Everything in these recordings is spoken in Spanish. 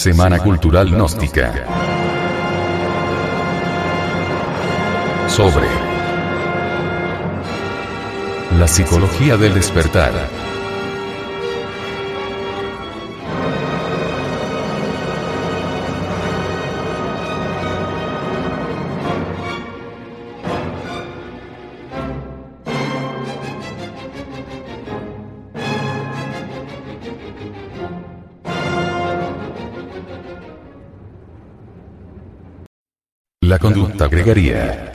Semana Cultural Gnóstica. Sobre la psicología del despertar. La conducta gregaria.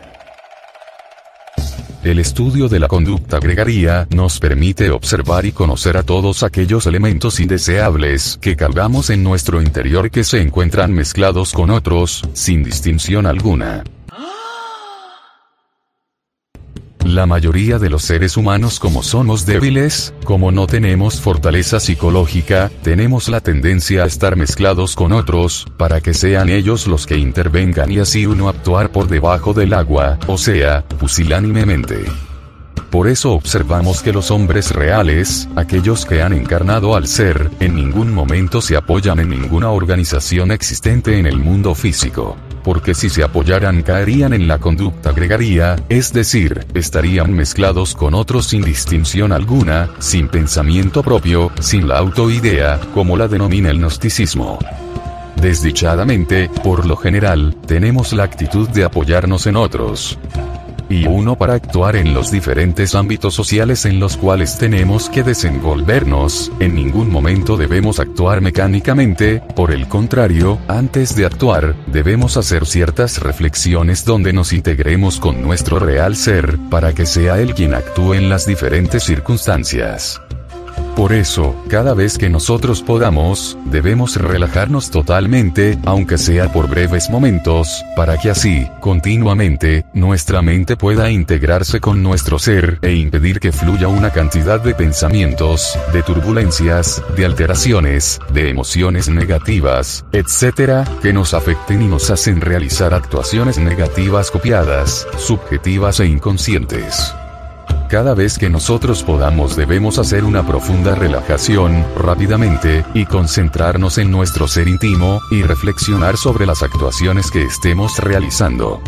El estudio de la conducta gregaria nos permite observar y conocer a todos aquellos elementos indeseables que cargamos en nuestro interior que se encuentran mezclados con otros, sin distinción alguna. La mayoría de los seres humanos como somos débiles, como no tenemos fortaleza psicológica, tenemos la tendencia a estar mezclados con otros, para que sean ellos los que intervengan y así uno actuar por debajo del agua, o sea, pusilánimemente. Por eso observamos que los hombres reales, aquellos que han encarnado al ser, en ningún momento se apoyan en ninguna organización existente en el mundo físico. Porque si se apoyaran caerían en la conducta gregaria, es decir, estarían mezclados con otros sin distinción alguna, sin pensamiento propio, sin la autoidea, como la denomina el gnosticismo. Desdichadamente, por lo general, tenemos la actitud de apoyarnos en otros y uno para actuar en los diferentes ámbitos sociales en los cuales tenemos que desenvolvernos, en ningún momento debemos actuar mecánicamente, por el contrario, antes de actuar, debemos hacer ciertas reflexiones donde nos integremos con nuestro real ser, para que sea él quien actúe en las diferentes circunstancias. Por eso, cada vez que nosotros podamos, debemos relajarnos totalmente, aunque sea por breves momentos, para que así, continuamente, nuestra mente pueda integrarse con nuestro ser e impedir que fluya una cantidad de pensamientos, de turbulencias, de alteraciones, de emociones negativas, etc., que nos afecten y nos hacen realizar actuaciones negativas copiadas, subjetivas e inconscientes. Cada vez que nosotros podamos debemos hacer una profunda relajación, rápidamente, y concentrarnos en nuestro ser íntimo, y reflexionar sobre las actuaciones que estemos realizando.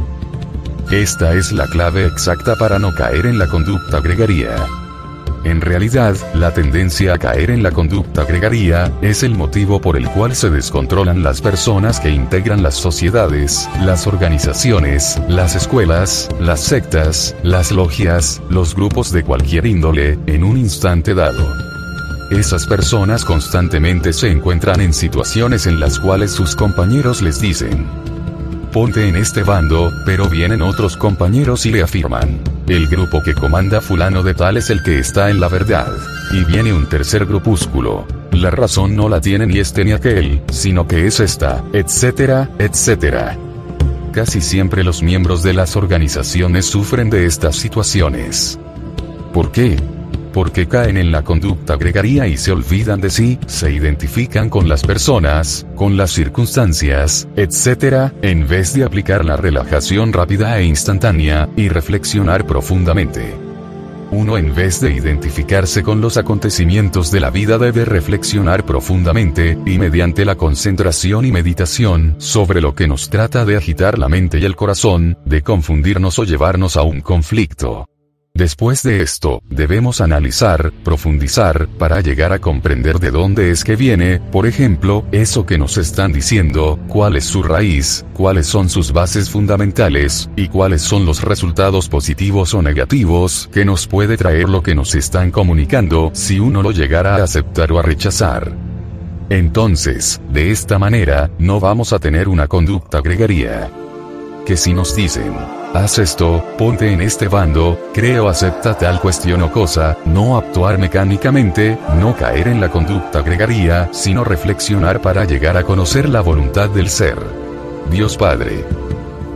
Esta es la clave exacta para no caer en la conducta gregaria. En realidad, la tendencia a caer en la conducta gregaria, es el motivo por el cual se descontrolan las personas que integran las sociedades, las organizaciones, las escuelas, las sectas, las logias, los grupos de cualquier índole, en un instante dado. Esas personas constantemente se encuentran en situaciones en las cuales sus compañeros les dicen, ponte en este bando, pero vienen otros compañeros y le afirman, el grupo que comanda fulano de tal es el que está en la verdad. Y viene un tercer grupúsculo. La razón no la tiene ni este ni aquel, sino que es esta, etcétera, etcétera. Casi siempre los miembros de las organizaciones sufren de estas situaciones. ¿Por qué? Porque caen en la conducta gregaria y se olvidan de sí, se identifican con las personas, con las circunstancias, etc., en vez de aplicar la relajación rápida e instantánea, y reflexionar profundamente. Uno en vez de identificarse con los acontecimientos de la vida debe reflexionar profundamente, y mediante la concentración y meditación, sobre lo que nos trata de agitar la mente y el corazón, de confundirnos o llevarnos a un conflicto. Después de esto, debemos analizar, profundizar, para llegar a comprender de dónde es que viene, por ejemplo, eso que nos están diciendo, cuál es su raíz, cuáles son sus bases fundamentales, y cuáles son los resultados positivos o negativos que nos puede traer lo que nos están comunicando si uno lo llegara a aceptar o a rechazar. Entonces, de esta manera, no vamos a tener una conducta gregaria. Que si nos dicen, haz esto, ponte en este bando, creo acepta tal cuestión o cosa, no actuar mecánicamente, no caer en la conducta gregaria, sino reflexionar para llegar a conocer la voluntad del ser. Dios Padre.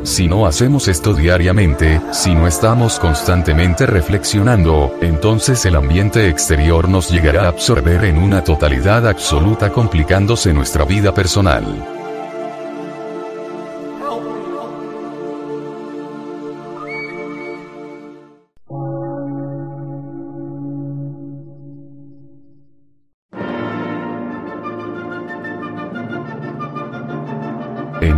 Si no hacemos esto diariamente, si no estamos constantemente reflexionando, entonces el ambiente exterior nos llegará a absorber en una totalidad absoluta complicándose nuestra vida personal.